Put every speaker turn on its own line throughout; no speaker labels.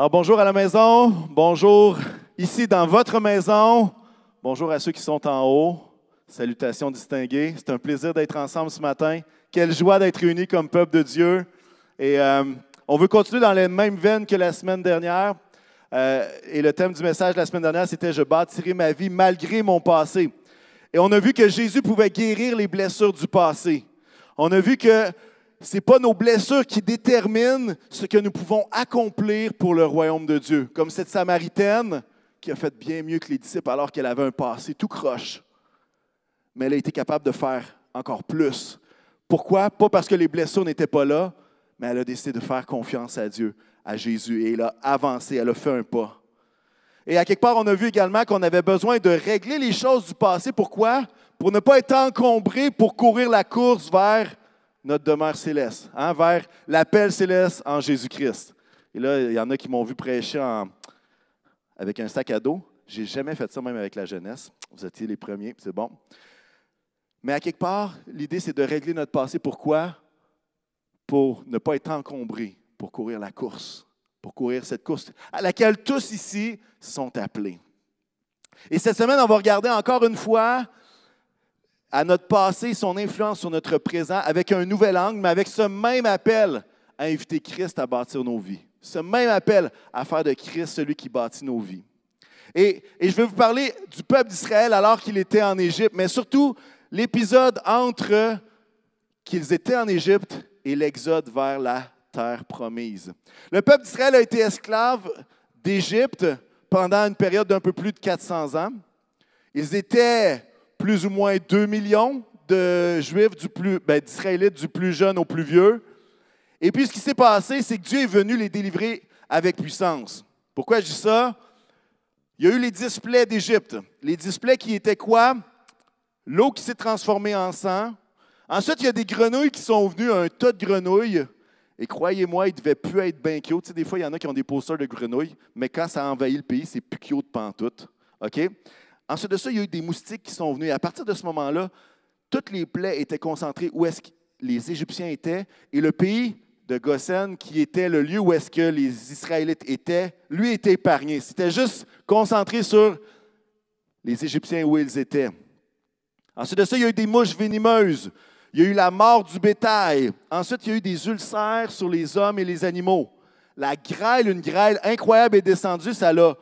Alors bonjour à la maison, bonjour ici dans votre maison, bonjour à ceux qui sont en haut. Salutations distinguées. C'est un plaisir d'être ensemble ce matin. Quelle joie d'être réunis comme peuple de Dieu. Et euh, on veut continuer dans les mêmes veines que la semaine dernière. Euh, et le thème du message de la semaine dernière, c'était Je bâtirai ma vie malgré mon passé. Et on a vu que Jésus pouvait guérir les blessures du passé. On a vu que n'est pas nos blessures qui déterminent ce que nous pouvons accomplir pour le royaume de Dieu. Comme cette Samaritaine qui a fait bien mieux que les disciples alors qu'elle avait un passé tout croche. Mais elle a été capable de faire encore plus. Pourquoi? Pas parce que les blessures n'étaient pas là, mais elle a décidé de faire confiance à Dieu, à Jésus, et elle a avancé, elle a fait un pas. Et à quelque part, on a vu également qu'on avait besoin de régler les choses du passé. Pourquoi? Pour ne pas être encombré pour courir la course vers notre demeure céleste, hein, vers l'appel céleste en Jésus-Christ. Et là, il y en a qui m'ont vu prêcher avec un sac à dos. J'ai jamais fait ça même avec la jeunesse. Vous étiez les premiers, c'est bon. Mais à quelque part, l'idée, c'est de régler notre passé. Pourquoi? Pour ne pas être encombré, pour courir la course, pour courir cette course à laquelle tous ici sont appelés. Et cette semaine, on va regarder encore une fois à notre passé, son influence sur notre présent avec un nouvel angle, mais avec ce même appel à inviter Christ à bâtir nos vies. Ce même appel à faire de Christ celui qui bâtit nos vies. Et, je vais vous parler du peuple d'Israël alors qu'il était en Égypte, mais surtout l'épisode entre qu'ils étaient en Égypte et l'exode vers la terre promise. Le peuple d'Israël a été esclave d'Égypte pendant une période d'un peu plus de 400 ans. Ils étaient plus ou moins 2 millions de Juifs, ben, d'Israélites du plus jeune au plus vieux. Et puis ce qui s'est passé, c'est que Dieu est venu les délivrer avec puissance. Pourquoi je dis ça? Il y a eu les displays d'Égypte. Les displays qui étaient quoi? L'eau qui s'est transformée en sang. Ensuite, il y a des grenouilles qui sont venues, un tas de grenouilles. Et croyez-moi, ils ne devaient plus être bien cute. Tu des fois, il y en a qui ont des posters de grenouilles, mais quand ça a envahi le pays, c'est plus cute pantoute. OK? Ensuite de ça, il y a eu des moustiques qui sont venus. À partir de ce moment-là, toutes les plaies étaient concentrées où est-ce que les Égyptiens étaient. Et le pays de Goshen, qui était le lieu où est-ce que les Israélites étaient, lui était épargné. C'était juste concentré sur les Égyptiens où ils étaient. Ensuite de ça, il y a eu des mouches venimeuses. Il y a eu la mort du bétail. Ensuite, il y a eu des ulcères sur les hommes et les animaux. La grêle, une grêle incroyable est descendue. Ça l'a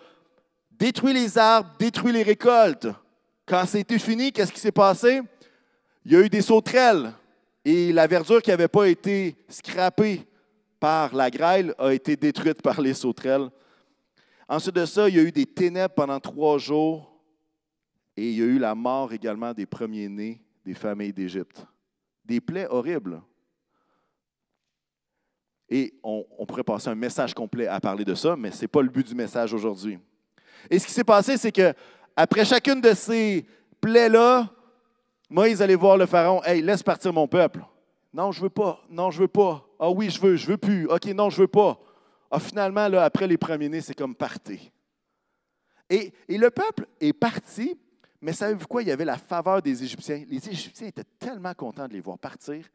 détruit les arbres, détruit les récoltes. Quand c'était fini, qu'est-ce qui s'est passé? Il y a eu des sauterelles et la verdure qui n'avait pas été scrapée par la grêle a été détruite par les sauterelles. Ensuite de ça, il y a eu des ténèbres pendant trois jours et il y a eu la mort également des premiers-nés des familles d'Égypte. Des plaies horribles. Et on, on, pourrait passer un message complet à parler de ça, mais ce n'est pas le but du message aujourd'hui. Et ce qui s'est passé, c'est que après chacune de ces plaies-là, Moïse allait voir le pharaon, Hey, laisse partir mon peuple. Non, je veux pas. Non, je veux pas. Ah oui, je veux, je veux plus. OK, non, je veux pas. Ah, finalement, après les premiers-nés, c'est comme parti. Et, et, le peuple est parti, mais savez-vous quoi? Il y avait la faveur des Égyptiens. Les Égyptiens étaient tellement contents de les voir partir.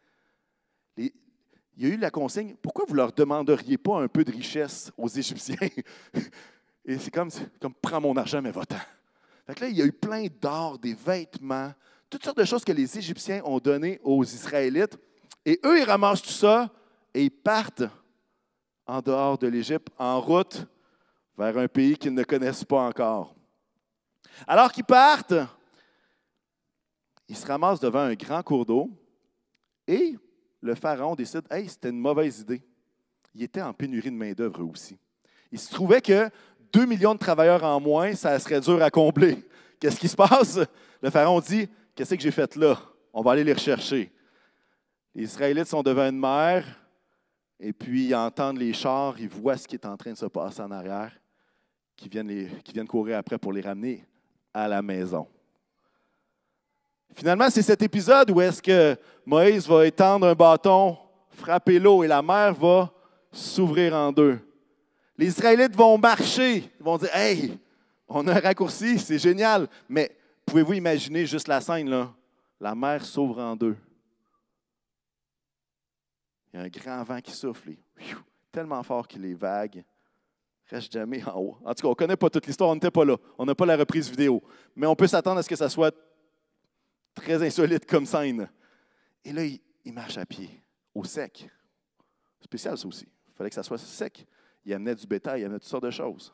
il y a eu la consigne, pourquoi vous ne leur demanderiez pas un peu de richesse aux Égyptiens? Et c'est comme, comme prends mon argent, mais va-t'en. là, il y a eu plein d'or, des vêtements, toutes sortes de choses que les Égyptiens ont données aux Israélites. Et eux, ils ramassent tout ça et ils partent en dehors de l'Égypte, en route vers un pays qu'ils ne connaissent pas encore. Alors qu'ils partent, ils se ramassent devant un grand cours d'eau et le pharaon décide Hey, c'était une mauvaise idée. Il était en pénurie de main-d'œuvre aussi. Il se trouvait que 2 millions de travailleurs en moins, ça serait dur à combler. Qu'est-ce qui se passe? Le pharaon dit Qu'est-ce que j'ai fait là? On va aller les rechercher. Les Israélites sont devant une mer, et puis ils entendent les chars, ils voient ce qui est en train de se passer en arrière, qui viennent, qui viennent courir après pour les ramener à la maison. Finalement, c'est cet épisode où est-ce que Moïse va étendre un bâton, frapper l'eau, et la mer va s'ouvrir en deux. Les Israélites vont marcher. Ils vont dire Hey, on a un raccourci, c'est génial. Mais pouvez-vous imaginer juste la scène, là? La mer s'ouvre en deux. Il y a un grand vent qui souffle, tellement fort que les vagues reste jamais en haut. En tout cas, on ne connaît pas toute l'histoire, on n'était pas là. On n'a pas la reprise vidéo. Mais on peut s'attendre à ce que ça soit très insolite comme scène. Et là, il marche à pied, au sec. Spécial, ça aussi. Il fallait que ça soit sec. Il amenait du bétail, il amenait toutes sortes de choses.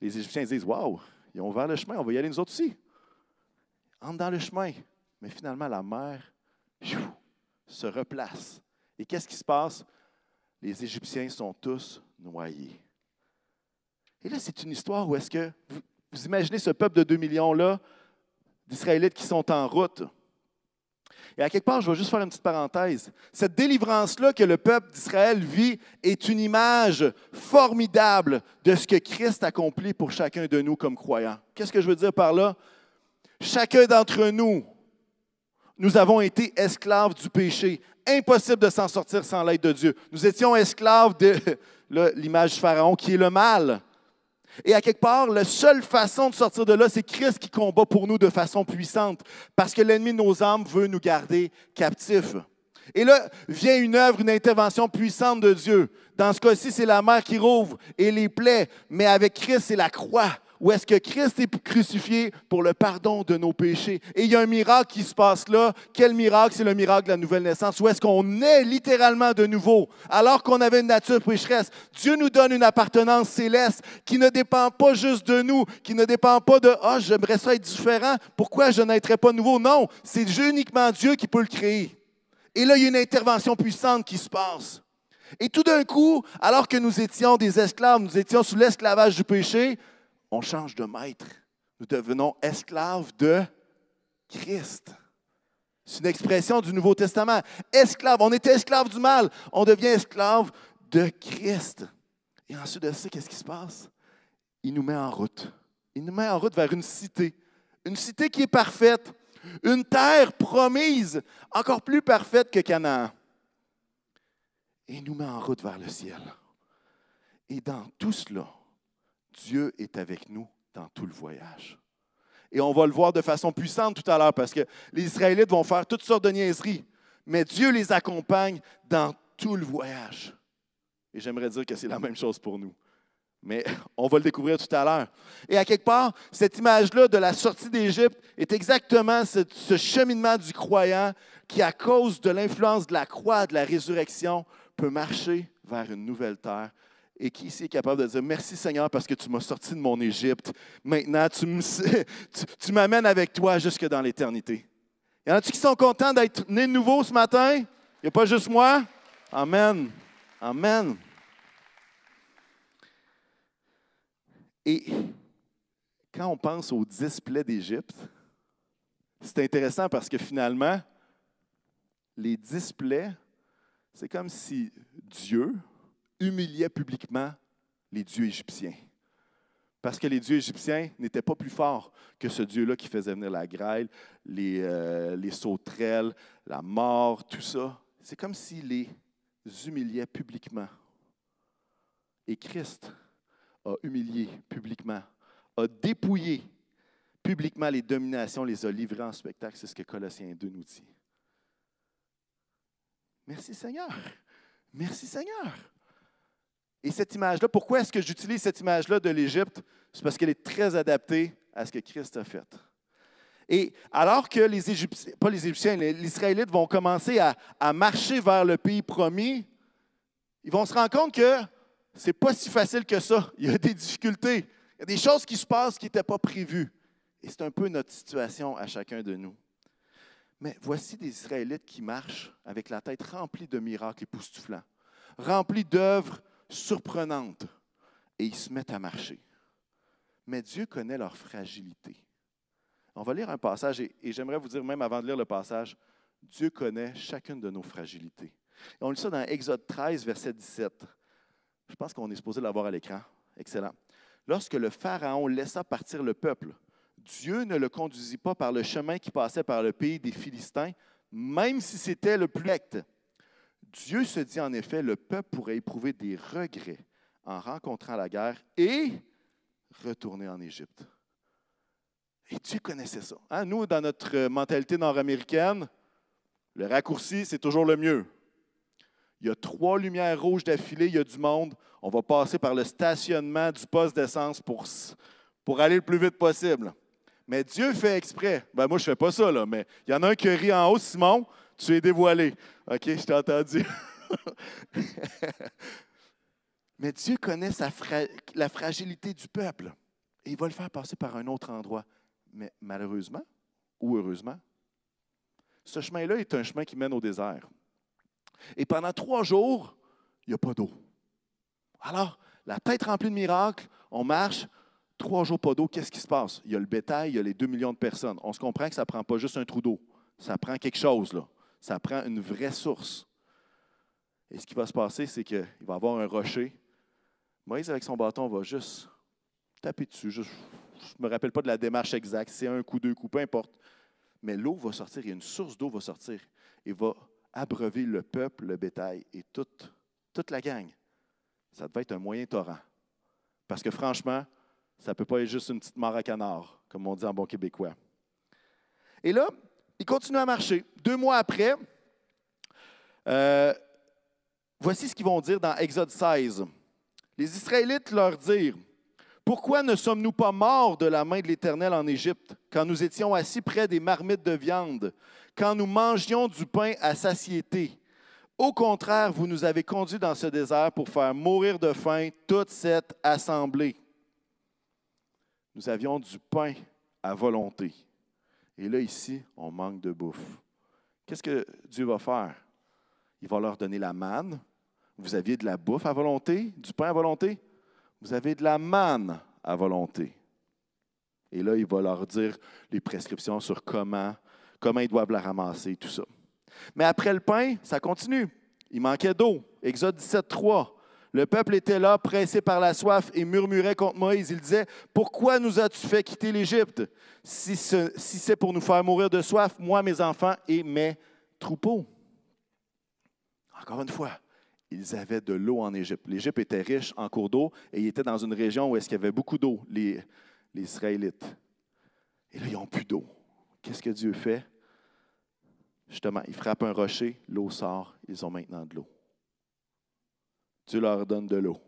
Les Égyptiens disent Waouh, ils ont ouvert le chemin, on va y aller nous autres aussi. Entre dans le chemin. Mais finalement, la mer se replace. Et qu'est-ce qui se passe? Les Égyptiens sont tous noyés. Et là, c'est une histoire où est-ce que vous, vous, imaginez ce peuple de 2 millions-là d'Israélites qui sont en route. Et à quelque part, je vais juste faire une petite parenthèse. Cette délivrance-là que le peuple d'Israël vit est une image formidable de ce que Christ accomplit pour chacun de nous comme croyants. Qu'est-ce que je veux dire par là? Chacun d'entre nous, nous avons été esclaves du péché. Impossible de s'en sortir sans l'aide de Dieu. Nous étions esclaves de l'image du Pharaon qui est le mal. Et à quelque part, la seule façon de sortir de là, c'est Christ qui combat pour nous de façon puissante, parce que l'ennemi de nos âmes veut nous garder captifs. Et là vient une œuvre, une intervention puissante de Dieu. Dans ce cas-ci, c'est la mer qui rouvre et les plaies, mais avec Christ, c'est la croix où est-ce que Christ est crucifié pour le pardon de nos péchés. Et il y a un miracle qui se passe là. Quel miracle? C'est le miracle de la nouvelle naissance. Où est-ce qu'on est littéralement de nouveau, alors qu'on avait une nature pécheresse. Dieu nous donne une appartenance céleste qui ne dépend pas juste de nous, qui ne dépend pas de Ah, oh, j'aimerais ça être différent, pourquoi je n'être pas nouveau? Non, c'est uniquement Dieu qui peut le créer. Et là, il y a une intervention puissante qui se passe. Et tout d'un coup, alors que nous étions des esclaves, nous étions sous l'esclavage du péché, on change de maître. Nous devenons esclaves de Christ. C'est une expression du Nouveau Testament. Esclave, on était esclave du mal, on devient esclave de Christ. Et ensuite de ça, qu'est-ce qui se passe? Il nous met en route. Il nous met en route vers une cité. Une cité qui est parfaite. Une terre promise, encore plus parfaite que Canaan. Et il nous met en route vers le ciel. Et dans tout cela, Dieu est avec nous dans tout le voyage. Et on va le voir de façon puissante tout à l'heure parce que les Israélites vont faire toutes sortes de niaiseries, mais Dieu les accompagne dans tout le voyage. Et j'aimerais dire que c'est la même chose pour nous. Mais on va le découvrir tout à l'heure. Et à quelque part, cette image-là de la sortie d'Égypte est exactement ce, cheminement du croyant qui, à cause de l'influence de la croix, de la résurrection, peut marcher vers une nouvelle terre et qui ici est capable de dire merci Seigneur parce que tu m'as sorti de mon Égypte. Maintenant, tu, m'amènes avec toi jusque dans l'éternité. Y en a-tu qui sont contents d'être nés de nouveau ce matin? Il n'y a pas juste moi? Amen. Amen. Et quand on pense aux dix plaies d'Égypte, c'est intéressant parce que finalement, les dix plaies, c'est comme si Dieu, humiliait publiquement les dieux égyptiens. Parce que les dieux égyptiens n'étaient pas plus forts que ce Dieu-là qui faisait venir la grêle, les, euh, les sauterelles, la mort, tout ça. C'est comme s'il les humiliait publiquement. Et Christ a humilié publiquement, a dépouillé publiquement les dominations, les a livrées en spectacle. C'est ce que Colossiens 2 nous dit. Merci Seigneur. Merci Seigneur. Et cette image-là, pourquoi est-ce que j'utilise cette image-là de l'Égypte? C'est parce qu'elle est très adaptée à ce que Christ a fait. Et alors que les Égyptiens, pas les Égyptiens, les, Israélites vont commencer à, marcher vers le pays promis, ils vont se rendre compte que c'est pas si facile que ça. Il y a des difficultés. Il y a des choses qui se passent qui n'étaient pas prévues. Et c'est un peu notre situation à chacun de nous. Mais voici des Israélites qui marchent avec la tête remplie de miracles époustouflants, remplis d'œuvres surprenante et ils se mettent à marcher. Mais Dieu connaît leur fragilité. On va lire un passage et, j'aimerais vous dire même avant de lire le passage, Dieu connaît chacune de nos fragilités. Et on lit ça dans Exode 13, verset 17. Je pense qu'on est supposé l'avoir à l'écran. Excellent. Lorsque le Pharaon laissa partir le peuple, Dieu ne le conduisit pas par le chemin qui passait par le pays des Philistins, même si c'était le plus recte. Dieu se dit en effet, le peuple pourrait éprouver des regrets en rencontrant la guerre et retourner en Égypte. Et Dieu connaissait ça. Hein? Nous, dans notre mentalité nord-américaine, le raccourci, c'est toujours le mieux. Il y a trois lumières rouges d'affilée, il y a du monde. On va passer par le stationnement du poste d'essence pour, aller le plus vite possible. Mais Dieu fait exprès. Ben moi, je ne fais pas ça, là, mais il y en a un qui rit en haut, Simon, tu es dévoilé. OK, je t'ai entendu. mais Dieu connaît la fragilité du peuple. Et il va le faire passer par un autre endroit. Mais malheureusement ou heureusement, ce chemin-là est un chemin qui mène au désert. Et pendant trois jours, il n'y a pas d'eau. Alors, la tête remplie de miracles, on marche, trois jours pas d'eau, qu'est-ce qui se passe? Il y a le bétail, il y a les deux millions de personnes. On se comprend que ça ne prend pas juste un trou d'eau. Ça prend quelque chose, là. Ça prend une vraie source. Et ce qui va se passer, c'est qu'il va avoir un rocher. Moïse, avec son bâton, va juste taper dessus. Je ne me rappelle pas de la démarche exacte. C'est un coup, deux coups, peu importe. Mais l'eau va sortir et une source d'eau va sortir et va abreuver le peuple, le bétail et toute, toute la gang. Ça devait être un moyen torrent. Parce que franchement, ça ne peut pas être juste une petite mare à canard, comme on dit en bon québécois. Et là, il continue à marcher. Deux mois après, euh, voici ce qu'ils vont dire dans Exode 16. Les Israélites leur dirent pourquoi ne sommes-nous pas morts de la main de l'Éternel en Égypte, quand nous étions assis près des marmites de viande, quand nous mangions du pain à satiété? Au contraire, vous nous avez conduits dans ce désert pour faire mourir de faim toute cette assemblée. Nous avions du pain à volonté. Et là, ici, on manque de bouffe. Qu'est-ce que Dieu va faire? Il va leur donner la manne. Vous aviez de la bouffe à volonté, du pain à volonté? Vous avez de la manne à volonté. Et là, il va leur dire les prescriptions sur comment, comment ils doivent la ramasser, tout ça. Mais après le pain, ça continue. Il manquait d'eau. Exode 17, 3. Le peuple était là, pressé par la soif, et murmurait contre Moïse. Il disait, Pourquoi nous as-tu fait quitter l'Égypte? Si, c'est pour nous faire mourir de soif, moi, mes enfants et mes troupeaux? Encore une fois, ils avaient de l'eau en Égypte. L'Égypte était riche en cours d'eau et ils étaient dans une région où est-ce qu'il y avait beaucoup d'eau, les, les Israélites. Et là, ils n'ont plus d'eau. Qu'est-ce que Dieu fait? Justement, il frappe un rocher, l'eau sort, ils ont maintenant de l'eau. Dieu leur donne de l'eau.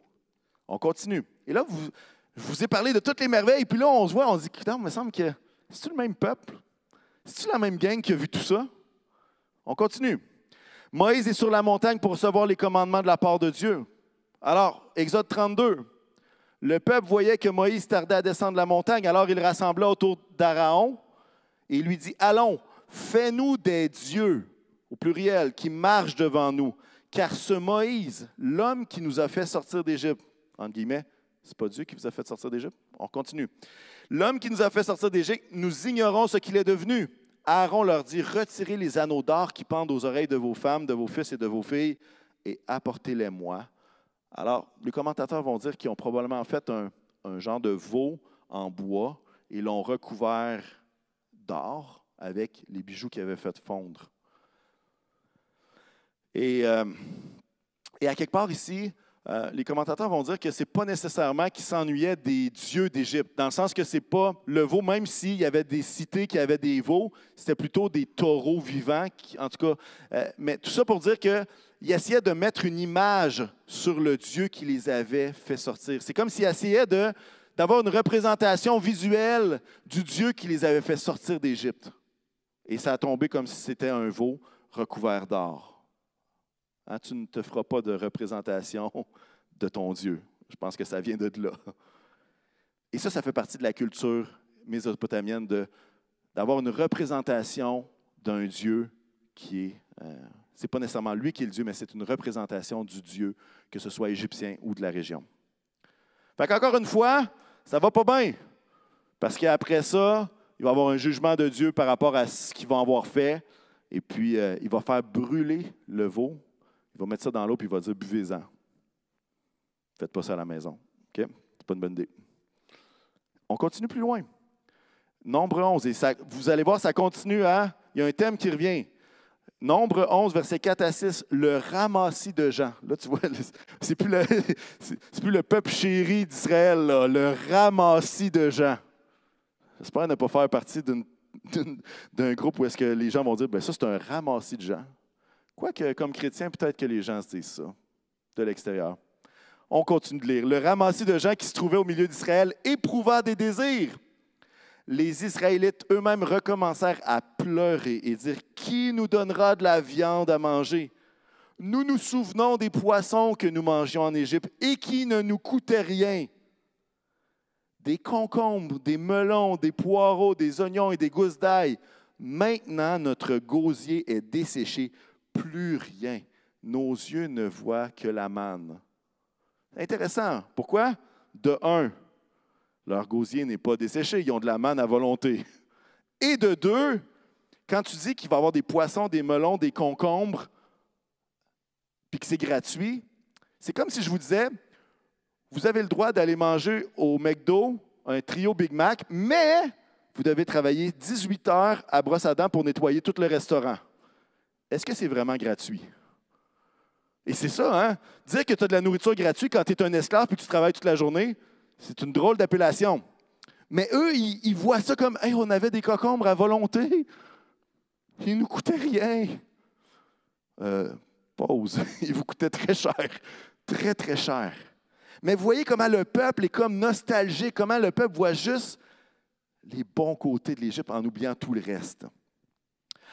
On continue. Et là, vous, je vous ai parlé de toutes les merveilles, puis là, on se voit, on se dit, il me semble que c'est-tu le même peuple? C'est-tu la même gang qui a vu tout ça? On continue. Moïse est sur la montagne pour recevoir les commandements de la part de Dieu. Alors, Exode 32, le peuple voyait que Moïse tardait à descendre la montagne, alors il rassembla autour d'Araon et lui dit, Allons, fais-nous des dieux, au pluriel, qui marchent devant nous, car ce Moïse, l'homme qui nous a fait sortir d'Égypte, entre guillemets, c'est pas Dieu qui vous a fait sortir d'Égypte. On continue. L'homme qui nous a fait sortir d'Égypte, nous ignorons ce qu'il est devenu. Aaron leur dit, retirez les anneaux d'or qui pendent aux oreilles de vos femmes, de vos fils et de vos filles, et apportez-les-moi. Alors, les commentateurs vont dire qu'ils ont probablement fait un, genre de veau en bois et l'ont recouvert d'or avec les bijoux qu'ils avaient fait fondre. Et, euh, et à quelque part ici, euh, les commentateurs vont dire que ce n'est pas nécessairement qu'ils s'ennuyaient des dieux d'Égypte, dans le sens que ce n'est pas le veau, même s'il y avait des cités qui avaient des veaux, c'était plutôt des taureaux vivants, en tout cas. Euh, mais tout ça pour dire qu'ils essayaient de mettre une image sur le Dieu qui les avait fait sortir. C'est comme s'ils essayaient d'avoir une représentation visuelle du Dieu qui les avait fait sortir d'Égypte. Et ça a tombé comme si c'était un veau recouvert d'or. Hein, tu ne te feras pas de représentation de ton Dieu. Je pense que ça vient de là. Et ça, ça fait partie de la culture mésopotamienne d'avoir une représentation d'un Dieu qui est. Euh, c'est pas nécessairement lui qui est le Dieu, mais c'est une représentation du Dieu, que ce soit égyptien ou de la région. Fait qu'encore une fois, ça va pas bien. Parce qu'après ça, il va avoir un jugement de Dieu par rapport à ce qu'ils vont avoir fait. Et puis, euh, il va faire brûler le veau il va mettre ça dans l'eau puis il va dire buvez-en. Faites pas ça à la maison. OK? C'est pas une bonne idée. On continue plus loin. Nombre 11. Et ça, vous allez voir, ça continue à. Il y a un thème qui revient. Nombre 11, versets 4 à 6, le ramassis de gens. Là, tu vois, c'est plus, le, plus le peuple chéri d'Israël, le ramassis de gens. J'espère ne pas faire partie d'un groupe où est-ce que les gens vont dire, ben ça, c'est un ramassis de gens. Quoique, comme chrétien, peut-être que les gens se disent ça de l'extérieur. On continue de lire. Le ramassis de gens qui se trouvaient au milieu d'Israël éprouva des désirs. Les Israélites eux-mêmes recommencèrent à pleurer et dire Qui nous donnera de la viande à manger? Nous nous souvenons des poissons que nous mangions en Égypte et qui ne nous coûtaient rien. Des concombres, des melons, des poireaux, des oignons et des gousses d'ail. Maintenant, notre gosier est desséché, plus rien. Nos yeux ne voient que la manne. Intéressant. Pourquoi? De un, leur gosier n'est pas desséché, ils ont de la manne à volonté. Et de deux, quand tu dis qu'il va y avoir des poissons, des melons, des concombres, puis que c'est gratuit, c'est comme si je vous disais, vous avez le droit d'aller manger au McDo un trio Big Mac, mais vous devez travailler 18 heures à brosse à dents pour nettoyer tout le restaurant. Est-ce que c'est vraiment gratuit? Et c'est ça, hein? Dire que tu as de la nourriture gratuite quand tu es un esclave et que tu travailles toute la journée, c'est une drôle d'appellation. Mais eux, ils, voient ça comme hey, on avait des cocombres à volonté. Ils ne nous coûtaient rien. Euh, pause. Ils vous coûtaient très cher. Très, très cher. Mais vous voyez comment le peuple est comme nostalgique, comment le peuple voit juste les bons côtés de l'Égypte en oubliant tout le reste.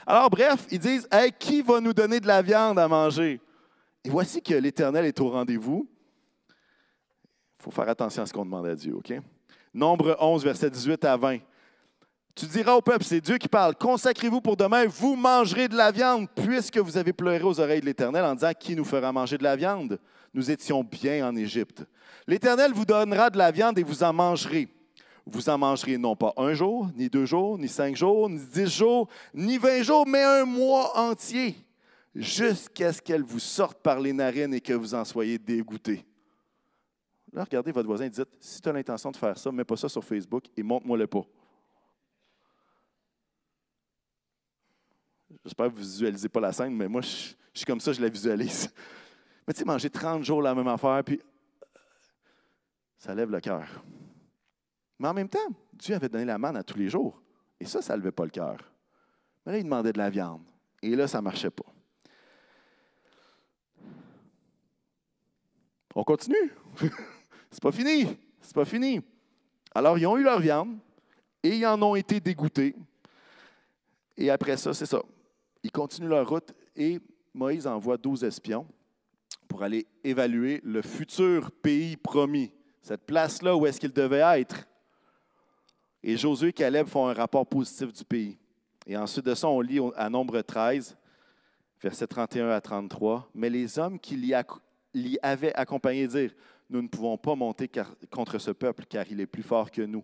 Alors, bref, ils disent Hey, qui va nous donner de la viande à manger? Et voici que l'Éternel est au rendez-vous. Il faut faire attention à ce qu'on demande à Dieu, OK? Nombre 11, verset 18 à 20. Tu diras au peuple, c'est Dieu qui parle, consacrez-vous pour demain, vous mangerez de la viande, puisque vous avez pleuré aux oreilles de l'Éternel en disant, qui nous fera manger de la viande? Nous étions bien en Égypte. L'Éternel vous donnera de la viande et vous en mangerez. Vous en mangerez non pas un jour, ni deux jours, ni cinq jours, ni dix jours, ni vingt jours, mais un mois entier, jusqu'à ce qu'elle vous sorte par les narines et que vous en soyez dégoûtés. Là, regardez votre voisin et dites, si tu as l'intention de faire ça, mets pas ça sur Facebook et montre-moi le pas. J'espère que vous ne visualisez pas la scène, mais moi, je, suis comme ça, je la visualise. Mais tu sais, manger 30 jours la même affaire, puis ça lève le cœur. Mais en même temps, Dieu avait donné la manne à tous les jours. Et ça, ça ne levait pas le cœur. Mais là, il demandait de la viande. Et là, ça ne marchait pas. On continue. C'est pas fini. C'est pas fini. Alors, ils ont eu leur viande et ils en ont été dégoûtés. Et après ça, c'est ça. Ils continuent leur route et Moïse envoie 12 espions pour aller évaluer le futur pays promis, cette place-là où est-ce qu'ils devaient être. Et Josué et Caleb font un rapport positif du pays. Et ensuite de ça, on lit à Nombre 13, versets 31 à 33. Mais les hommes qui l'y avaient accompagné dirent Nous ne pouvons pas monter contre ce peuple, car il est plus fort que nous.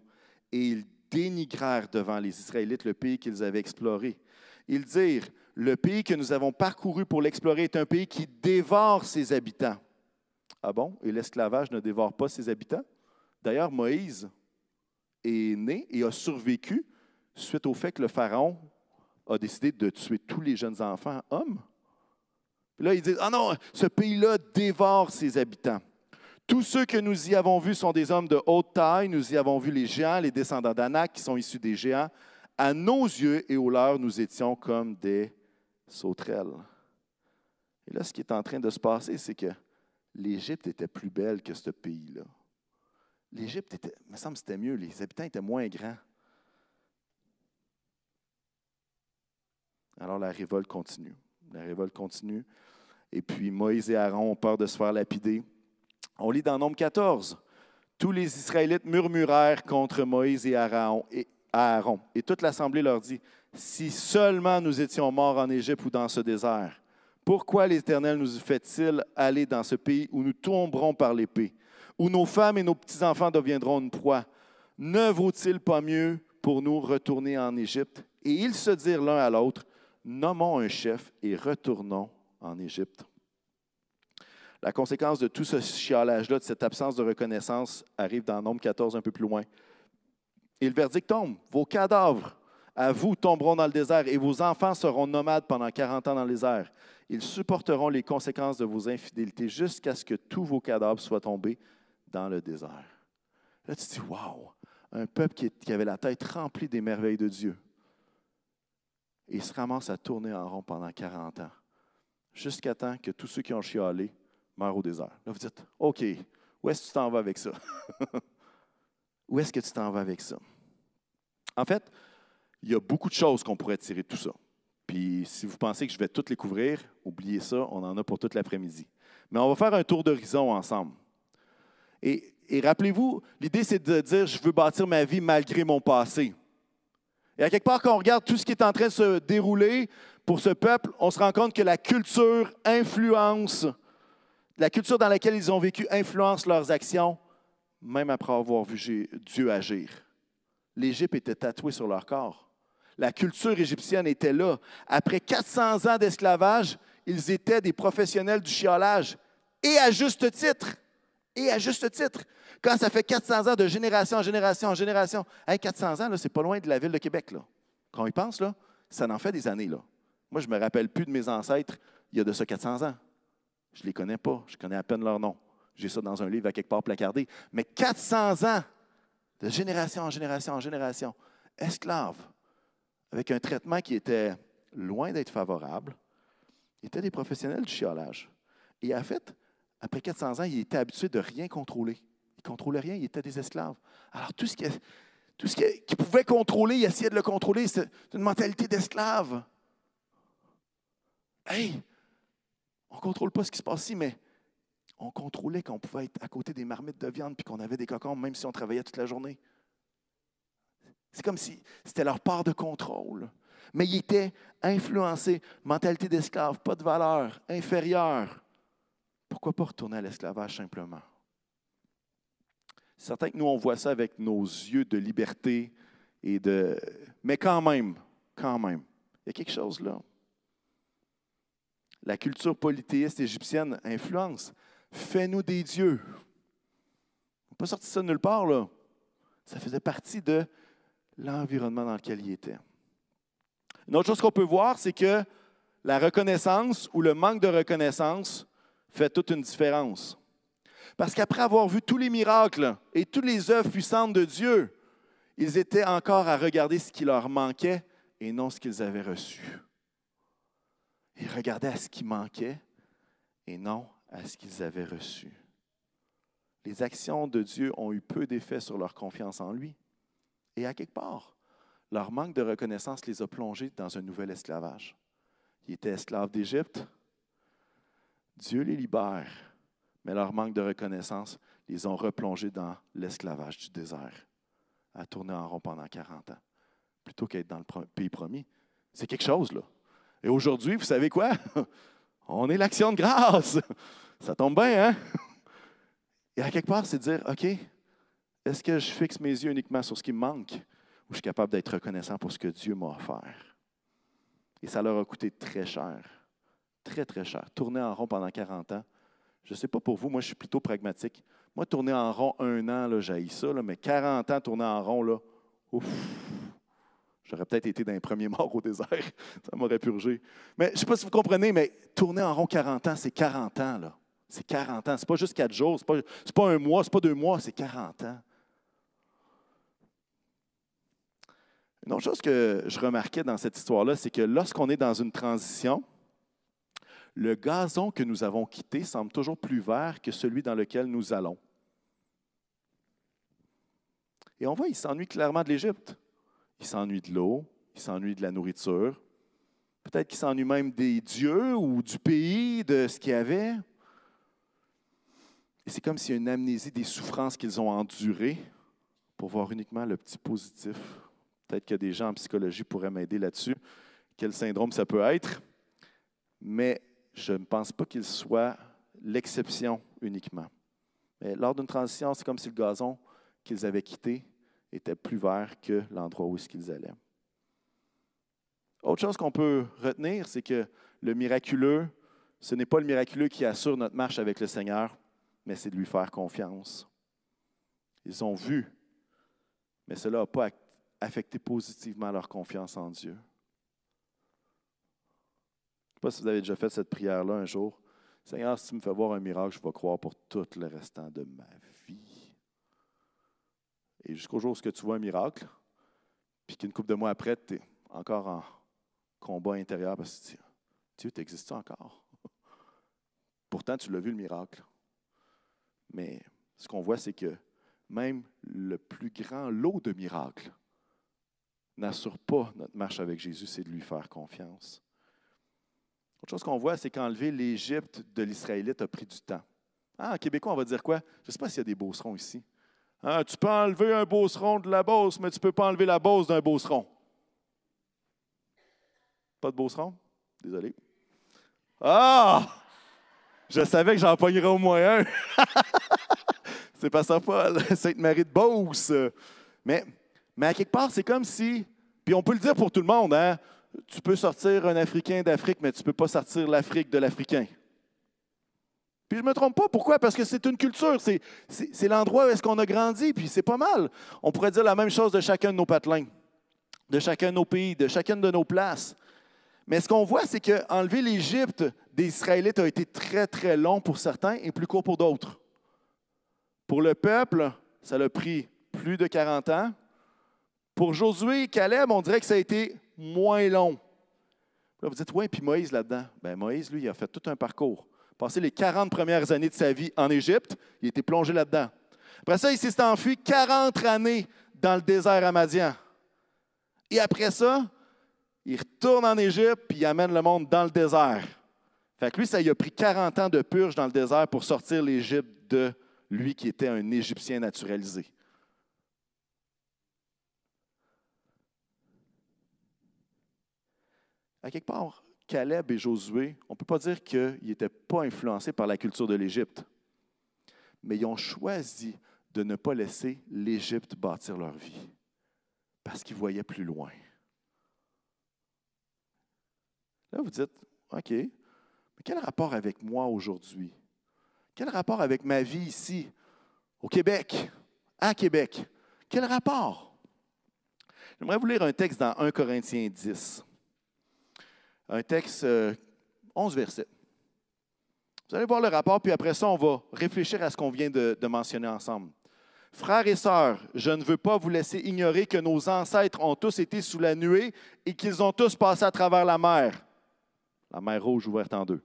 Et ils dénigrèrent devant les Israélites le pays qu'ils avaient exploré. Ils dirent Le pays que nous avons parcouru pour l'explorer est un pays qui dévore ses habitants. Ah bon? Et l'esclavage ne dévore pas ses habitants? D'ailleurs, Moïse, est né et a survécu suite au fait que le Pharaon a décidé de tuer tous les jeunes enfants hommes. là, ils disent, ah non, ce pays-là dévore ses habitants. Tous ceux que nous y avons vus sont des hommes de haute taille. Nous y avons vu les géants, les descendants d'Anak, qui sont issus des géants. À nos yeux et aux leurs, nous étions comme des sauterelles. Et là, ce qui est en train de se passer, c'est que l'Égypte était plus belle que ce pays-là l'Égypte était, me semble, c'était mieux. Les habitants étaient moins grands. Alors la révolte continue. La révolte continue. Et puis Moïse et Aaron ont peur de se faire lapider. On lit dans Nombre 14. Tous les Israélites murmurèrent contre Moïse et Aaron. Et, Aaron. et toute l'assemblée leur dit Si seulement nous étions morts en Égypte ou dans ce désert, pourquoi l'Éternel nous fait-il aller dans ce pays où nous tomberons par l'épée? Où nos femmes et nos petits-enfants deviendront une proie. Ne vaut-il pas mieux pour nous retourner en Égypte? Et ils se dirent l'un à l'autre, nommons un chef et retournons en Égypte. La conséquence de tout ce chialage-là, de cette absence de reconnaissance, arrive dans Nombre 14 un peu plus loin. Et le verdict tombe. Vos cadavres à vous tomberont dans le désert et vos enfants seront nomades pendant 40 ans dans les airs. Ils supporteront les conséquences de vos infidélités jusqu'à ce que tous vos cadavres soient tombés dans le désert. Là, tu te dis, waouh, un peuple qui, avait la tête remplie des merveilles de Dieu. Et il se ramasse à tourner en rond pendant 40 ans, jusqu'à temps que tous ceux qui ont chialé meurent au désert. Là, vous dites, OK, où est-ce que tu t'en vas avec ça? où est-ce que tu t'en vas avec ça? En fait, il y a beaucoup de choses qu'on pourrait tirer de tout ça. Puis si vous pensez que je vais toutes les couvrir, oubliez ça, on en a pour toute l'après-midi. Mais on va faire un tour d'horizon ensemble. Et, rappelez-vous, l'idée c'est de dire je veux bâtir ma vie malgré mon passé. Et à quelque part, quand on regarde tout ce qui est en train de se dérouler pour ce peuple, on se rend compte que la culture influence, la culture dans laquelle ils ont vécu influence leurs actions, même après avoir vu Dieu agir. L'Égypte était tatouée sur leur corps. La culture égyptienne était là. Après 400 ans d'esclavage, ils étaient des professionnels du chiolage. Et à juste titre. Et à juste titre. Quand ça fait 400 ans de génération en génération en génération, 400 ans, c'est pas loin de la ville de Québec. Là. Quand on y pense, là, ça en fait des années. Là. Moi, je ne me rappelle plus de mes ancêtres il y a de ça 400 ans. Je ne les connais pas. Je connais à peine leur nom. J'ai ça dans un livre à quelque part placardé. Mais 400 ans de génération en génération en génération, esclaves, avec un traitement qui était loin d'être favorable, étaient des professionnels du chiolage. Et en fait, après 400 ans, ils étaient habitués de rien contrôler. Ils ne contrôlaient rien, ils étaient des esclaves. Alors, tout ce tout ce qui pouvaient contrôler, ils essayaient de le contrôler. C'est une mentalité d'esclave. Hey, on ne contrôle pas ce qui se passe ici, mais on contrôlait qu'on pouvait être à côté des marmites de viande puis qu'on avait des cocons, même si on travaillait toute la journée. C'est comme si c'était leur part de contrôle. Mais ils étaient influencés, mentalité d'esclave, pas de valeur, inférieure. Pourquoi pas retourner à l'esclavage simplement? C'est certain que nous, on voit ça avec nos yeux de liberté et de. Mais quand même, quand même, il y a quelque chose là. La culture polythéiste égyptienne influence. Fais-nous des dieux. On n'a pas sorti ça de nulle part, là. Ça faisait partie de l'environnement dans lequel il était. Une autre chose qu'on peut voir, c'est que la reconnaissance ou le manque de reconnaissance fait toute une différence. Parce qu'après avoir vu tous les miracles et toutes les œuvres puissantes de Dieu, ils étaient encore à regarder ce qui leur manquait et non ce qu'ils avaient reçu. Ils regardaient à ce qui manquait et non à ce qu'ils avaient reçu. Les actions de Dieu ont eu peu d'effet sur leur confiance en lui. Et à quelque part, leur manque de reconnaissance les a plongés dans un nouvel esclavage. Ils étaient esclaves d'Égypte. Dieu les libère, mais leur manque de reconnaissance les ont replongés dans l'esclavage du désert, à tourner en rond pendant 40 ans, plutôt qu'être dans le pays promis. C'est quelque chose, là. Et aujourd'hui, vous savez quoi? On est l'action de grâce. Ça tombe bien, hein? Et à quelque part, c'est de dire, OK, est-ce que je fixe mes yeux uniquement sur ce qui me manque ou je suis capable d'être reconnaissant pour ce que Dieu m'a offert? Et ça leur a coûté très cher, très, très cher. Tourner en rond pendant 40 ans, je ne sais pas pour vous, moi je suis plutôt pragmatique. Moi, tourner en rond un an, j'ai ça, mais 40 ans tourner en rond, là, ouf, j'aurais peut-être été dans les premiers morts au désert. ça m'aurait purgé. Mais je ne sais pas si vous comprenez, mais tourner en rond 40 ans, c'est 40 ans. C'est 40 ans. Ce n'est pas juste 4 jours, ce n'est pas, pas, un mois, ce n'est pas deux mois, c'est 40 ans. Une autre chose que je remarquais dans cette histoire-là, c'est que lorsqu'on est dans une transition, le gazon que nous avons quitté semble toujours plus vert que celui dans lequel nous allons. Et on voit, il s'ennuie clairement de l'Égypte. Il s'ennuie de l'eau, il s'ennuie de la nourriture. Peut-être qu'il s'ennuie même des dieux ou du pays, de ce qu'il y avait. Et c'est comme s'il y a une amnésie des souffrances qu'ils ont endurées pour voir uniquement le petit positif. Peut-être que des gens en psychologie pourraient m'aider là-dessus. Quel syndrome ça peut être? Mais je ne pense pas qu'il soit l'exception uniquement. Mais lors d'une transition, c'est comme si le gazon qu'ils avaient quitté était plus vert que l'endroit où ils allaient. Autre chose qu'on peut retenir, c'est que le miraculeux, ce n'est pas le miraculeux qui assure notre marche avec le Seigneur, mais c'est de lui faire confiance. Ils ont vu, mais cela n'a pas affecté positivement leur confiance en Dieu. Pas si vous avez déjà fait cette prière-là un jour. Seigneur, si tu me fais voir un miracle, je vais croire pour tout le restant de ma vie. Et jusqu'au jour où tu vois un miracle, puis qu'une couple de mois après, tu es encore en combat intérieur parce que Dieu, t'existes encore? pourtant, tu l'as vu le miracle. Mais ce qu'on voit, c'est que même le plus grand lot de miracles n'assure pas notre marche avec Jésus, c'est de lui faire confiance. Autre chose qu'on voit, c'est qu'enlever l'Égypte de l'Israélite a pris du temps. Ah, en québécois, on va dire quoi? Je ne sais pas s'il y a des beaucerons ici. Ah, tu peux enlever un beauceron de la bosse, mais tu ne peux pas enlever la bosse d'un beauceron. Pas de beauceron? Désolé. Ah! Je savais que j'en pognerais au moins un. c'est pas ça. Sainte-Marie de Beauce. Mais, mais à quelque part, c'est comme si. Puis on peut le dire pour tout le monde, hein? Tu peux sortir un Africain d'Afrique, mais tu ne peux pas sortir l'Afrique de l'Africain. Puis je ne me trompe pas. Pourquoi? Parce que c'est une culture. C'est l'endroit où est-ce qu'on a grandi, puis c'est pas mal. On pourrait dire la même chose de chacun de nos patelins, de chacun de nos pays, de chacune de nos places. Mais ce qu'on voit, c'est qu'enlever l'Égypte des Israélites a été très, très long pour certains et plus court pour d'autres. Pour le peuple, ça a pris plus de 40 ans. Pour Josué et Caleb, on dirait que ça a été moins long. Vous dites, oui, puis Moïse là-dedans. Ben, Moïse, lui, il a fait tout un parcours. Passé les 40 premières années de sa vie en Égypte, il était plongé là-dedans. Après ça, il s'est enfui 40 années dans le désert amadian. Et après ça, il retourne en Égypte, puis il amène le monde dans le désert. Fait que lui, ça lui a pris 40 ans de purge dans le désert pour sortir l'Égypte de lui qui était un Égyptien naturalisé. À quelque part, Caleb et Josué, on ne peut pas dire qu'ils n'étaient pas influencés par la culture de l'Égypte, mais ils ont choisi de ne pas laisser l'Égypte bâtir leur vie parce qu'ils voyaient plus loin. Là, vous dites, OK, mais quel rapport avec moi aujourd'hui? Quel rapport avec ma vie ici, au Québec, à Québec? Quel rapport? J'aimerais vous lire un texte dans 1 Corinthiens 10. Un texte, 11 euh, versets. Vous allez voir le rapport, puis après ça, on va réfléchir à ce qu'on vient de, de mentionner ensemble. Frères et sœurs, je ne veux pas vous laisser ignorer que nos ancêtres ont tous été sous la nuée et qu'ils ont tous passé à travers la mer la mer rouge ouverte en deux.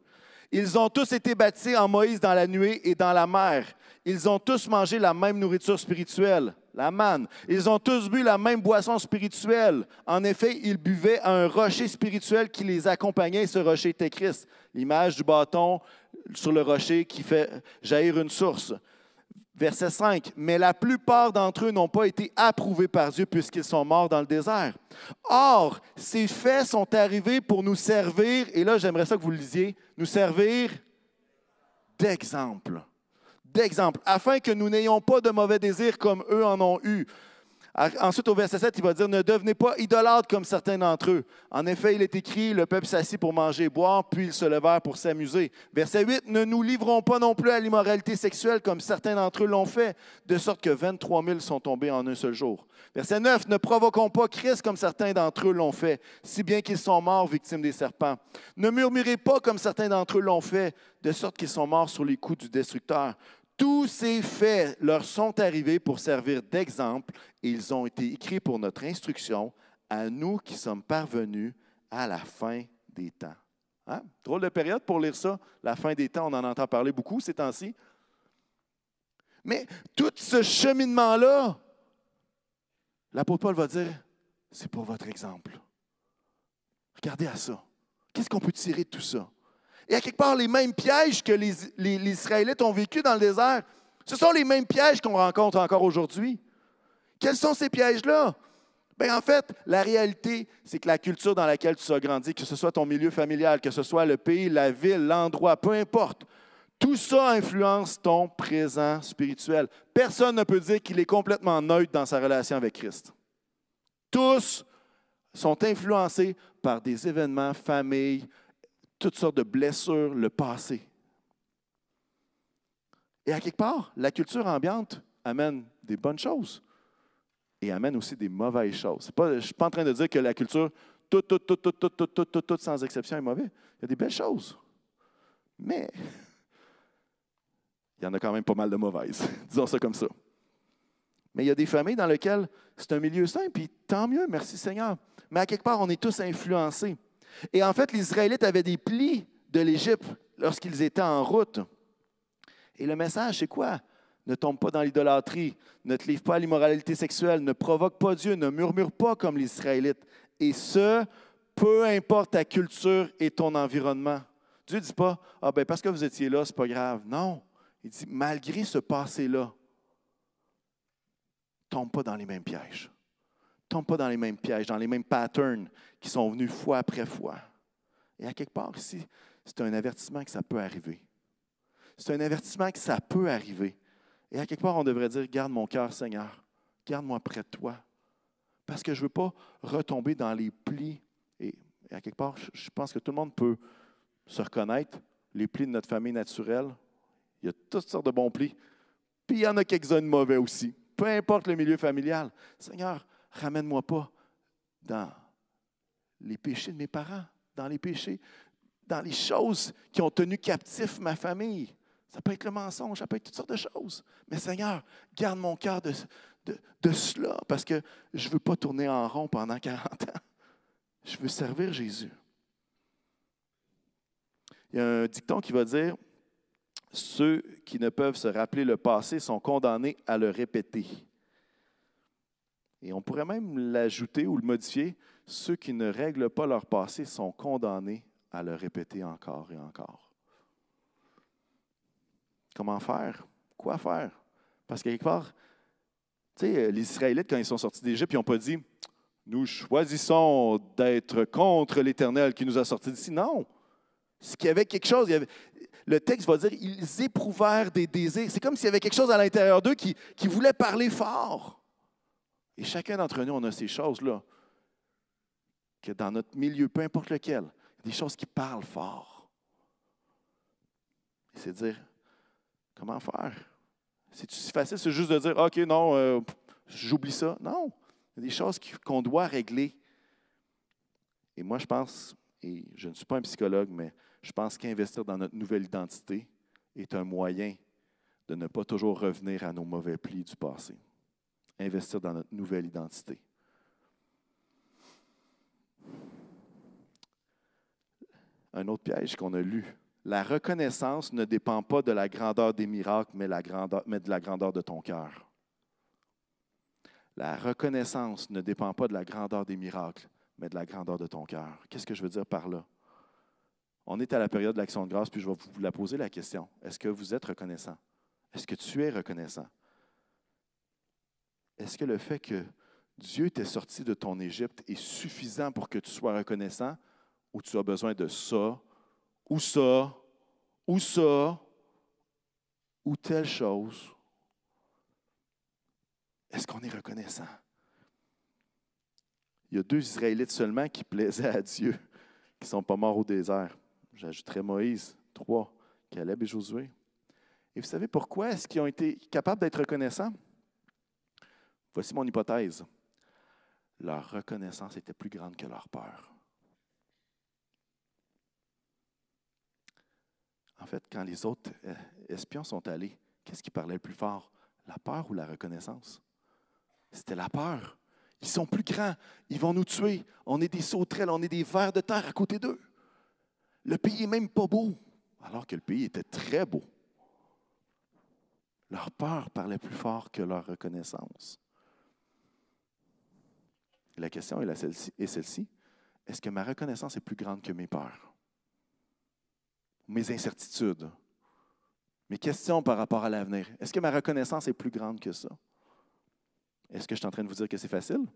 Ils ont tous été bâtis en Moïse dans la nuée et dans la mer. Ils ont tous mangé la même nourriture spirituelle, la manne. Ils ont tous bu la même boisson spirituelle. En effet, ils buvaient un rocher spirituel qui les accompagnait. Ce rocher était Christ, l'image du bâton sur le rocher qui fait jaillir une source. Verset 5, mais la plupart d'entre eux n'ont pas été approuvés par Dieu puisqu'ils sont morts dans le désert. Or, ces faits sont arrivés pour nous servir, et là j'aimerais ça que vous le lisiez, nous servir d'exemple. D'exemple, afin que nous n'ayons pas de mauvais désirs comme eux en ont eu. Ensuite, au verset 7, il va dire Ne devenez pas idolâtres comme certains d'entre eux. En effet, il est écrit Le peuple s'assit pour manger et boire, puis ils se levèrent pour s'amuser. Verset 8 Ne nous livrons pas non plus à l'immoralité sexuelle comme certains d'entre eux l'ont fait, de sorte que 23 000 sont tombés en un seul jour. Verset 9 Ne provoquons pas Christ comme certains d'entre eux l'ont fait, si bien qu'ils sont morts victimes des serpents. Ne murmurez pas comme certains d'entre eux l'ont fait, de sorte qu'ils sont morts sur les coups du destructeur. Tous ces faits leur sont arrivés pour servir d'exemple et ils ont été écrits pour notre instruction à nous qui sommes parvenus à la fin des temps. Hein? Drôle de période pour lire ça. La fin des temps, on en entend parler beaucoup ces temps-ci. Mais tout ce cheminement-là, l'apôtre Paul va dire, c'est pour votre exemple. Regardez à ça. Qu'est-ce qu'on peut tirer de tout ça? Et à quelque part, les mêmes pièges que les, Israélites ont vécu dans le désert, ce sont les mêmes pièges qu'on rencontre encore aujourd'hui. Quels sont ces pièges-là? Bien, en fait, la réalité, c'est que la culture dans laquelle tu as grandi, que ce soit ton milieu familial, que ce soit le pays, la ville, l'endroit, peu importe, tout ça influence ton présent spirituel. Personne ne peut dire qu'il est complètement neutre dans sa relation avec Christ. Tous sont influencés par des événements, familles, toutes sortes de blessures, le passé. Et à quelque part, la culture ambiante amène des bonnes choses et amène aussi des mauvaises choses. je ne suis pas en train de dire que la culture, tout, tout, tout, tout, tout, tout, tout, tout, tout, sans exception, est mauvais. Il y a des belles choses. Mais il y en a quand même pas mal de mauvaises. Disons ça comme ça. Mais il y a des familles dans lesquelles c'est un milieu sain, puis tant mieux, merci Seigneur. Mais à quelque part, on est tous influencés. Et en fait, les Israélites avaient des plis de l'Égypte. lorsqu'ils étaient en route. Et le message, c'est quoi? Ne tombe pas dans l'idolâtrie, ne te livre pas à l'immoralité sexuelle, ne provoque pas Dieu, ne murmure pas comme les Israélites. Et ce, peu importe ta culture et ton environnement. Dieu ne dit pas, ah ben parce que vous étiez là, c'est pas grave. Non. Il dit, malgré ce passé-là, tombe pas dans les mêmes pièges. Tombe pas dans les mêmes pièges, dans les mêmes patterns qui sont venus fois après fois. Et à quelque part ici, c'est un avertissement que ça peut arriver. C'est un avertissement que ça peut arriver. Et à quelque part, on devrait dire, garde mon cœur, Seigneur. Garde-moi près de toi. Parce que je ne veux pas retomber dans les plis. Et, à quelque part, je pense que tout le monde peut se reconnaître. Les plis de notre famille naturelle, il y a toutes sortes de bons plis. Puis il y en a quelques-uns de mauvais aussi. Peu importe le milieu familial. Seigneur, ramène-moi pas dans les péchés de mes parents, dans les péchés, dans les choses qui ont tenu captif ma famille. Ça peut être le mensonge, ça peut être toutes sortes de choses. Mais Seigneur, garde mon cœur de, de, cela parce que je ne veux pas tourner en rond pendant 40 ans. Je veux servir Jésus. Il y a un dicton qui va dire Ceux qui ne peuvent se rappeler le passé sont condamnés à le répéter. Et on pourrait même l'ajouter ou le modifier Ceux qui ne règlent pas leur passé sont condamnés à le répéter encore et encore. Comment faire? Quoi faire? Parce que quelque part, tu sais, les Israélites, quand ils sont sortis d'Égypte, ils n'ont pas dit Nous choisissons d'être contre l'Éternel qui nous a sortis d'ici. Non. C'est qu'il y avait quelque chose. le texte va dire Ils éprouvèrent des désirs. C'est comme s'il y avait quelque chose à l'intérieur d'eux qui, qui voulait parler fort. Et chacun d'entre nous, on a ces choses-là. Que dans notre milieu, peu importe lequel, il y a des choses qui parlent fort. C'est dire Comment faire? C'est si facile, c'est juste de dire OK, non, euh, j'oublie ça? Non. Il y a des choses qu'on doit régler. Et moi, je pense, et je ne suis pas un psychologue, mais je pense qu'investir dans notre nouvelle identité est un moyen de ne pas toujours revenir à nos mauvais plis du passé. Investir dans notre nouvelle identité. Un autre piège qu'on a lu la reconnaissance ne dépend pas de la grandeur des miracles, mais, de la grandeur de ton cœur. La reconnaissance ne dépend pas de la grandeur des miracles, mais de la grandeur de ton cœur. Qu'est-ce que je veux dire par là? On est à la période de l'action de grâce, puis je vais vous la poser la question. Est-ce que vous êtes reconnaissant? Est-ce que tu es reconnaissant? Est-ce que le fait que Dieu t'ait sorti de ton Égypte est suffisant pour que tu sois reconnaissant ou tu as besoin de ça ou ça, ou ça, ou telle chose, est-ce qu'on est reconnaissant? Il y a deux Israélites seulement qui plaisaient à Dieu, qui ne sont pas morts au désert. J'ajouterai Moïse, trois, Caleb et Josué. Et vous savez pourquoi est-ce qu'ils ont été capables d'être reconnaissants? Voici mon hypothèse. Leur reconnaissance était plus grande que leur peur. En fait, quand les autres euh, espions sont allés, qu'est-ce qui parlait le plus fort? La peur ou la reconnaissance? C'était la peur. Ils sont plus grands, ils vont nous tuer. On est des sauterelles, on est des vers de terre à côté d'eux. Le pays n'est même pas beau, alors que le pays était très beau. Leur peur parlait plus fort que leur reconnaissance. La question est celle-ci. Est-ce que ma reconnaissance est plus grande que mes peurs? mes incertitudes, mes questions par rapport à l'avenir. Est-ce que ma reconnaissance est plus grande que ça? Est-ce que je suis en train de vous dire que c'est facile?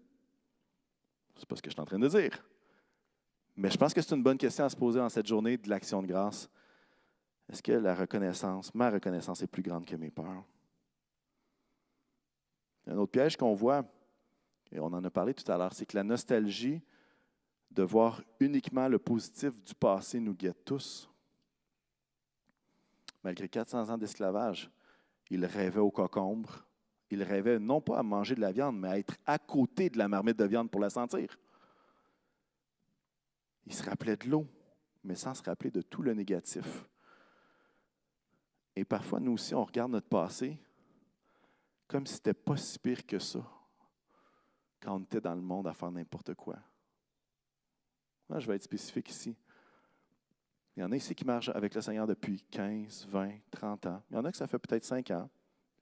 C'est pas ce que je suis en train de dire. Mais je pense que c'est une bonne question à se poser en cette journée de l'action de grâce. Est-ce que la reconnaissance, ma reconnaissance est plus grande que mes peurs? Un autre piège qu'on voit, et on en a parlé tout à l'heure, c'est que la nostalgie de voir uniquement le positif du passé nous guette tous malgré 400 ans d'esclavage, il rêvait au cocombre. Il rêvait non pas à manger de la viande, mais à être à côté de la marmite de viande pour la sentir. Il se rappelait de l'eau, mais sans se rappeler de tout le négatif. Et parfois, nous aussi, on regarde notre passé comme si ce n'était pas si pire que ça quand on était dans le monde à faire n'importe quoi. Moi, je vais être spécifique ici. Il y en a ici qui marchent avec le Seigneur depuis 15, 20, 30 ans. Il y en a que ça fait peut-être 5 ans.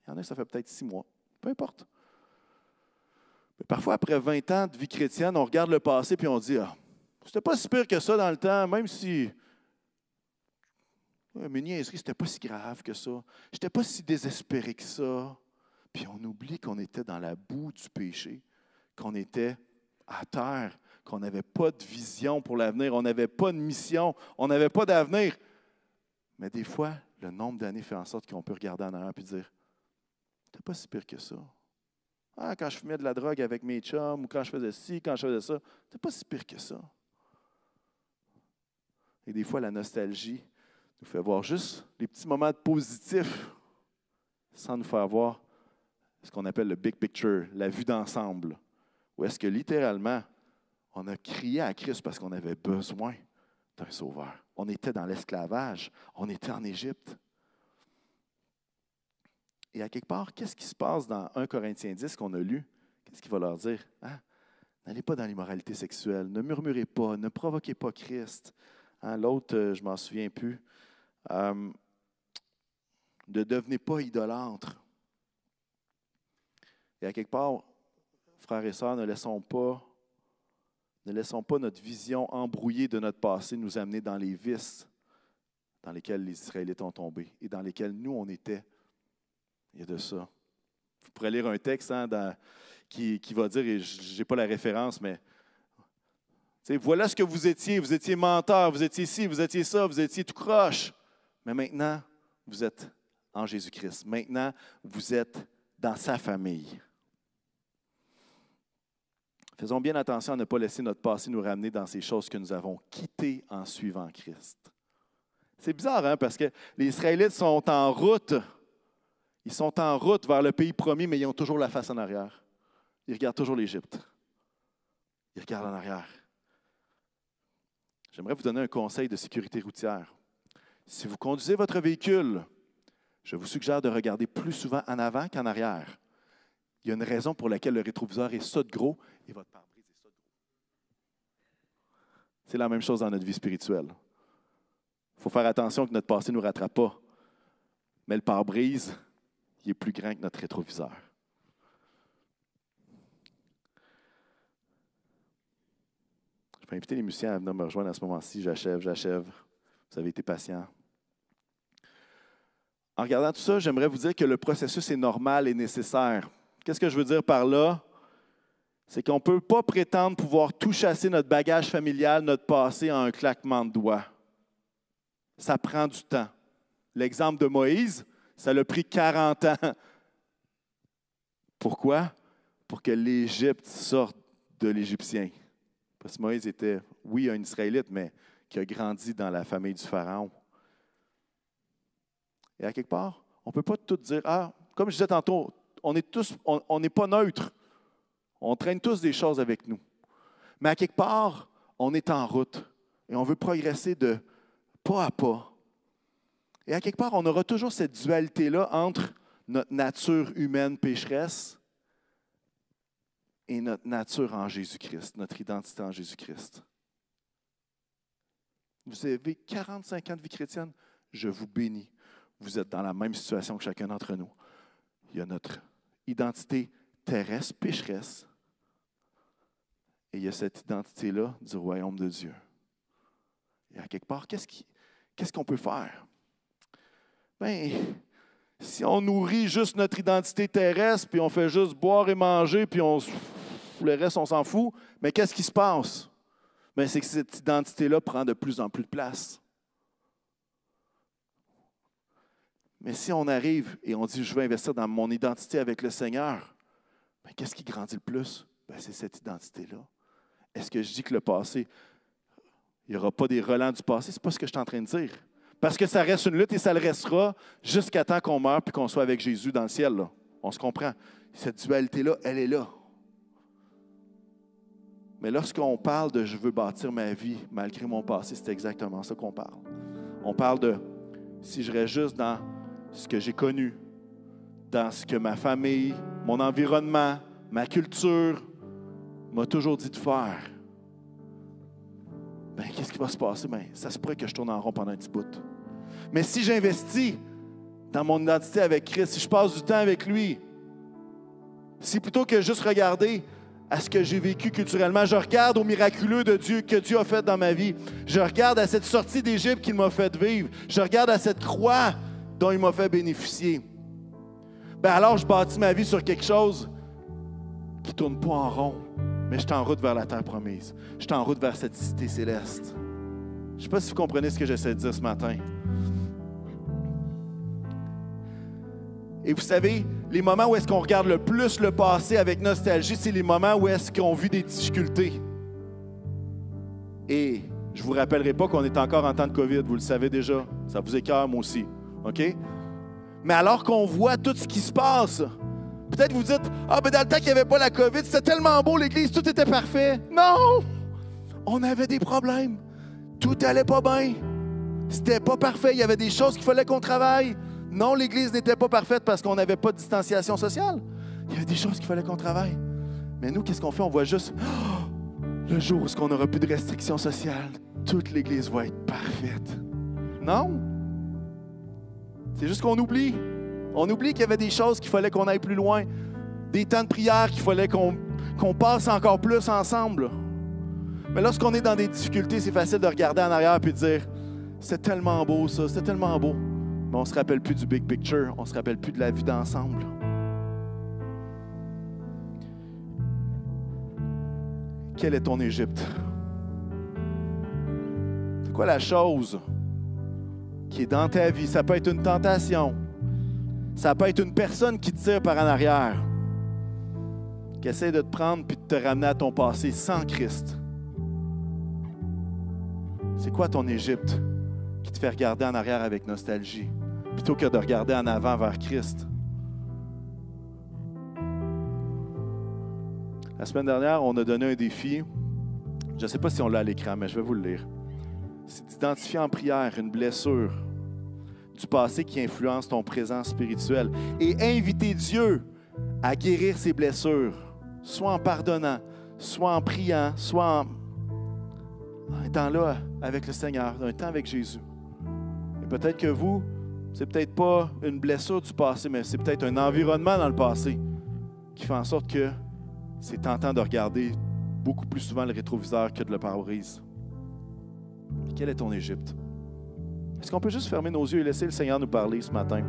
Il y en a que ça fait peut-être 6 mois. Peu importe. Mais parfois, après 20 ans de vie chrétienne, on regarde le passé et on dit Ah, c'était pas si pire que ça dans le temps, même si. Mes niaiseries, c'était pas si grave que ça. Je n'étais pas si désespéré que ça. Puis on oublie qu'on était dans la boue du péché, qu'on était à terre, qu'on n'avait pas de vision pour l'avenir, on n'avait pas de mission, on n'avait pas d'avenir. Mais des fois, le nombre d'années fait en sorte qu'on peut regarder en arrière et dire C'était pas si pire que ça. Ah, quand je fumais de la drogue avec mes chums, ou quand je faisais ci, quand je faisais ça, c'était pas si pire que ça. Et des fois, la nostalgie nous fait voir juste les petits moments positifs sans nous faire voir ce qu'on appelle le big picture, la vue d'ensemble. Ou est-ce que littéralement, on a crié à Christ parce qu'on avait besoin d'un sauveur? On était dans l'esclavage, on était en Égypte. Et à quelque part, qu'est-ce qui se passe dans 1 Corinthiens 10 qu'on a lu? Qu'est-ce qu'il va leur dire? Hein? N'allez pas dans l'immoralité sexuelle, ne murmurez pas, ne provoquez pas Christ. Hein, l'autre, euh, je m'en souviens plus. Euh, ne devenez pas idolâtres. Et à quelque part, frères et sœurs, ne laissons pas, notre vision embrouillée de notre passé nous amener dans les vices dans lesquels les Israélites ont tombé et dans lesquels nous, on était il y a de ça. Vous pourrez lire un texte hein, qui, va dire, et je n'ai pas la référence, mais voilà ce que vous étiez. Vous étiez menteur, vous étiez ci, vous étiez ça, vous étiez tout croche. Mais maintenant, vous êtes en Jésus-Christ. Maintenant, vous êtes dans sa famille. Faisons bien attention à ne pas laisser notre passé nous ramener dans ces choses que nous avons quittées en suivant Christ. C'est bizarre, hein, parce que les Israélites sont en route ils sont en route vers le pays promis, mais ils ont toujours la face en arrière. Ils regardent toujours l'Égypte. Ils regardent en arrière. J'aimerais vous donner un conseil de sécurité routière. Si vous conduisez votre véhicule, je vous suggère de regarder plus souvent en avant qu'en arrière. Il y a une raison pour laquelle le rétroviseur est ça de gros et votre pare-brise est ça de gros. C'est la même chose dans notre vie spirituelle. Il faut faire attention que notre passé ne nous rattrape pas. Mais le pare-brise, il est plus grand que notre rétroviseur. Je vais inviter les musiciens à venir me rejoindre à ce moment-ci. J'achève, j'achève. Vous avez été patient. En regardant tout ça, j'aimerais vous dire que le processus est normal et nécessaire. Qu'est-ce que je veux dire par là? C'est qu'on ne peut pas prétendre pouvoir tout chasser notre bagage familial, notre passé en un claquement de doigts. Ça prend du temps. L'exemple de Moïse, ça l'a pris 40 ans. Pourquoi? Pour que l'Égypte sorte de l'Égyptien. Parce que Moïse était, oui, un Israélite, mais qui a grandi dans la famille du Pharaon. Et à quelque part, on ne peut pas tout dire, ah, comme je disais tantôt, on est n'est pas neutre. On traîne tous des choses avec nous. Mais à quelque part, on est en route et on veut progresser de pas à pas. Et à quelque part, on aura toujours cette dualité-là entre notre nature humaine pécheresse et notre nature en Jésus-Christ, notre identité en Jésus-Christ. Vous avez 45 ans de vie chrétienne, je vous bénis. Vous êtes dans la même situation que chacun d'entre nous. Il y a notre identité terrestre, pécheresse, et il y a cette identité-là du royaume de Dieu. Et à quelque part, qu'est-ce qu'on peut faire? Bien, si on nourrit juste notre identité terrestre, puis on fait juste boire et manger, puis on, le reste, on s'en fout, mais qu'est-ce qui se passe? Bien, c'est que cette identité-là prend de plus en plus de place. Mais si on arrive et on dit, je veux investir dans mon identité avec le Seigneur, bien, qu'est-ce qui grandit le plus? Bien, c'est cette identité-là. Est-ce que je dis que le passé, il n'y aura pas des relents du passé? Ce n'est pas ce que je suis en train de dire. Parce que ça reste une lutte et ça le restera jusqu'à temps qu'on meure puis qu'on soit avec Jésus dans le ciel. On se comprend. Cette dualité-là, elle est là. Mais lorsqu'on parle de je veux bâtir ma vie malgré mon passé, c'est exactement ça qu'on parle. On parle de si je reste juste dans ce que j'ai connu, dans ce que ma famille, mon environnement, ma culture m'a toujours dit de faire. ben, qu'est-ce qui va se passer? Ben, ça se pourrait que je tourne en rond pendant un petit bout. Mais si j'investis dans mon identité avec Christ, si je passe du temps avec lui, si plutôt que juste regarder à ce que j'ai vécu culturellement, je regarde au miraculeux de Dieu que Dieu a fait dans ma vie, je regarde à cette sortie d'Égypte qu'il m'a fait vivre, je regarde à cette croix dont il m'a fait bénéficier, ben alors je bâtis ma vie sur quelque chose qui ne tourne pas en rond, mais je suis en route vers la terre promise. Je suis en route vers cette cité céleste. Je ne sais pas si vous comprenez ce que j'essaie de dire ce matin. Et vous savez, les moments où est-ce qu'on regarde le plus le passé avec nostalgie, c'est les moments où est-ce qu'on vit des difficultés. Et je ne vous rappellerai pas qu'on est encore en temps de COVID, vous le savez déjà. Ça vous écœure, moi aussi. OK? Mais alors qu'on voit tout ce qui se passe, peut-être vous dites Ah, ben dans le temps qu'il n'y avait pas la COVID, c'était tellement beau, l'Église, tout était parfait. Non! On avait des problèmes. Tout allait pas bien. C'était pas parfait. Il y avait des choses qu'il fallait qu'on travaille. Non, l'Église n'était pas parfaite parce qu'on n'avait pas de distanciation sociale. Il y avait des choses qu'il fallait qu'on travaille. Mais nous, qu'est-ce qu'on fait? On voit juste le jour où on n'aura plus de restrictions sociales, toute l'Église va être parfaite. Non? C'est juste qu'on oublie. On oublie qu'il y avait des choses qu'il fallait qu'on aille plus loin, des temps de prière qu'il fallait qu'on passe encore plus ensemble. Mais lorsqu'on est dans des difficultés, c'est facile de regarder en arrière et de dire C'est tellement beau ça, c'était tellement beau. Mais on se rappelle plus du big picture, on se rappelle plus de la vie d'ensemble. Quelle est ton Égypte? C'est quoi la chose qui est dans ta vie? Ça peut être une tentation. Ça peut être une personne qui te tire par en arrière, qui essaie de te prendre puis de te ramener à ton passé sans Christ. C'est quoi ton Égypte qui te fait regarder en arrière avec nostalgie? plutôt que de regarder en avant vers Christ? La semaine dernière, on a donné un défi. Je ne sais pas si on l'a à l'écran, mais je vais vous le lire. C'est d'identifier en prière une blessure du passé qui influence ton présent spirituel et inviter Dieu à guérir ces blessures, soit en pardonnant, soit en priant, soit en, en étant là avec le Seigneur, un temps avec Jésus. Et peut-être que vous, c'est peut-être pas une blessure du passé, mais c'est peut-être un environnement dans le passé qui fait en sorte que c'est tentant de regarder beaucoup plus souvent le rétroviseur que de le pare-brise. Quel est ton Égypte? Est-ce qu'on peut juste fermer nos yeux et laisser le Seigneur nous parler ce matin?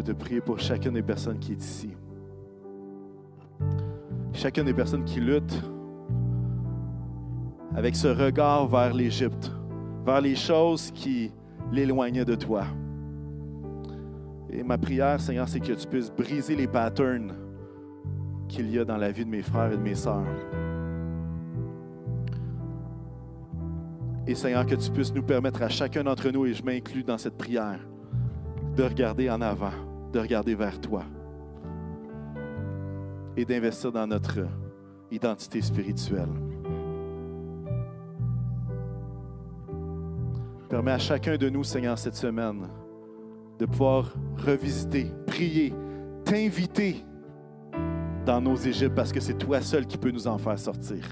Veux te prier pour chacune des personnes qui est ici. Chacune des personnes qui luttent avec ce regard vers l'Égypte, vers les choses qui l'éloignaient de toi. Et ma prière, Seigneur, c'est que tu puisses briser les patterns qu'il y a dans la vie de mes frères et de mes sœurs. Et Seigneur, que tu puisses nous permettre à chacun d'entre nous, et je m'inclus dans cette prière, de regarder en avant, de regarder vers toi et d'investir dans notre identité spirituelle. Permets à chacun de nous, Seigneur, cette semaine, de pouvoir revisiter, prier, t'inviter dans nos Égyptes parce que c'est toi seul qui peux nous en faire sortir.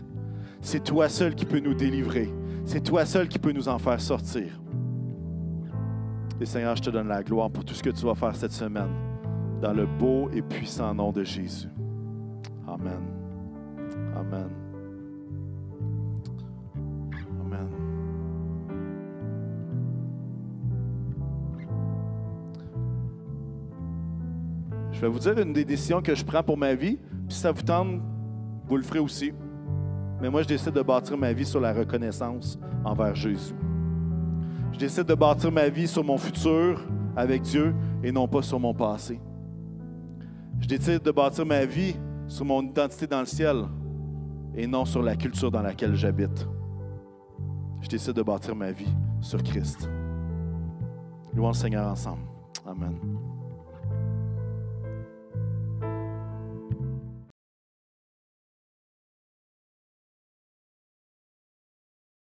C'est toi seul qui peux nous délivrer. C'est toi seul qui peux nous en faire sortir. Et Seigneur, je te donne la gloire pour tout ce que tu vas faire cette semaine, dans le beau et puissant nom de Jésus. Amen. Amen. Amen. Je vais vous dire une des décisions que je prends pour ma vie, puis si ça vous tente, vous le ferez aussi. mais moi, je décide de bâtir ma vie sur la reconnaissance envers Jésus. Je décide de bâtir ma vie sur mon futur avec Dieu et non pas sur mon passé. Je décide de bâtir ma vie sur mon identité dans le ciel et non sur la culture dans laquelle j'habite. Je décide de bâtir ma vie sur Christ. Louons le Seigneur ensemble. Amen.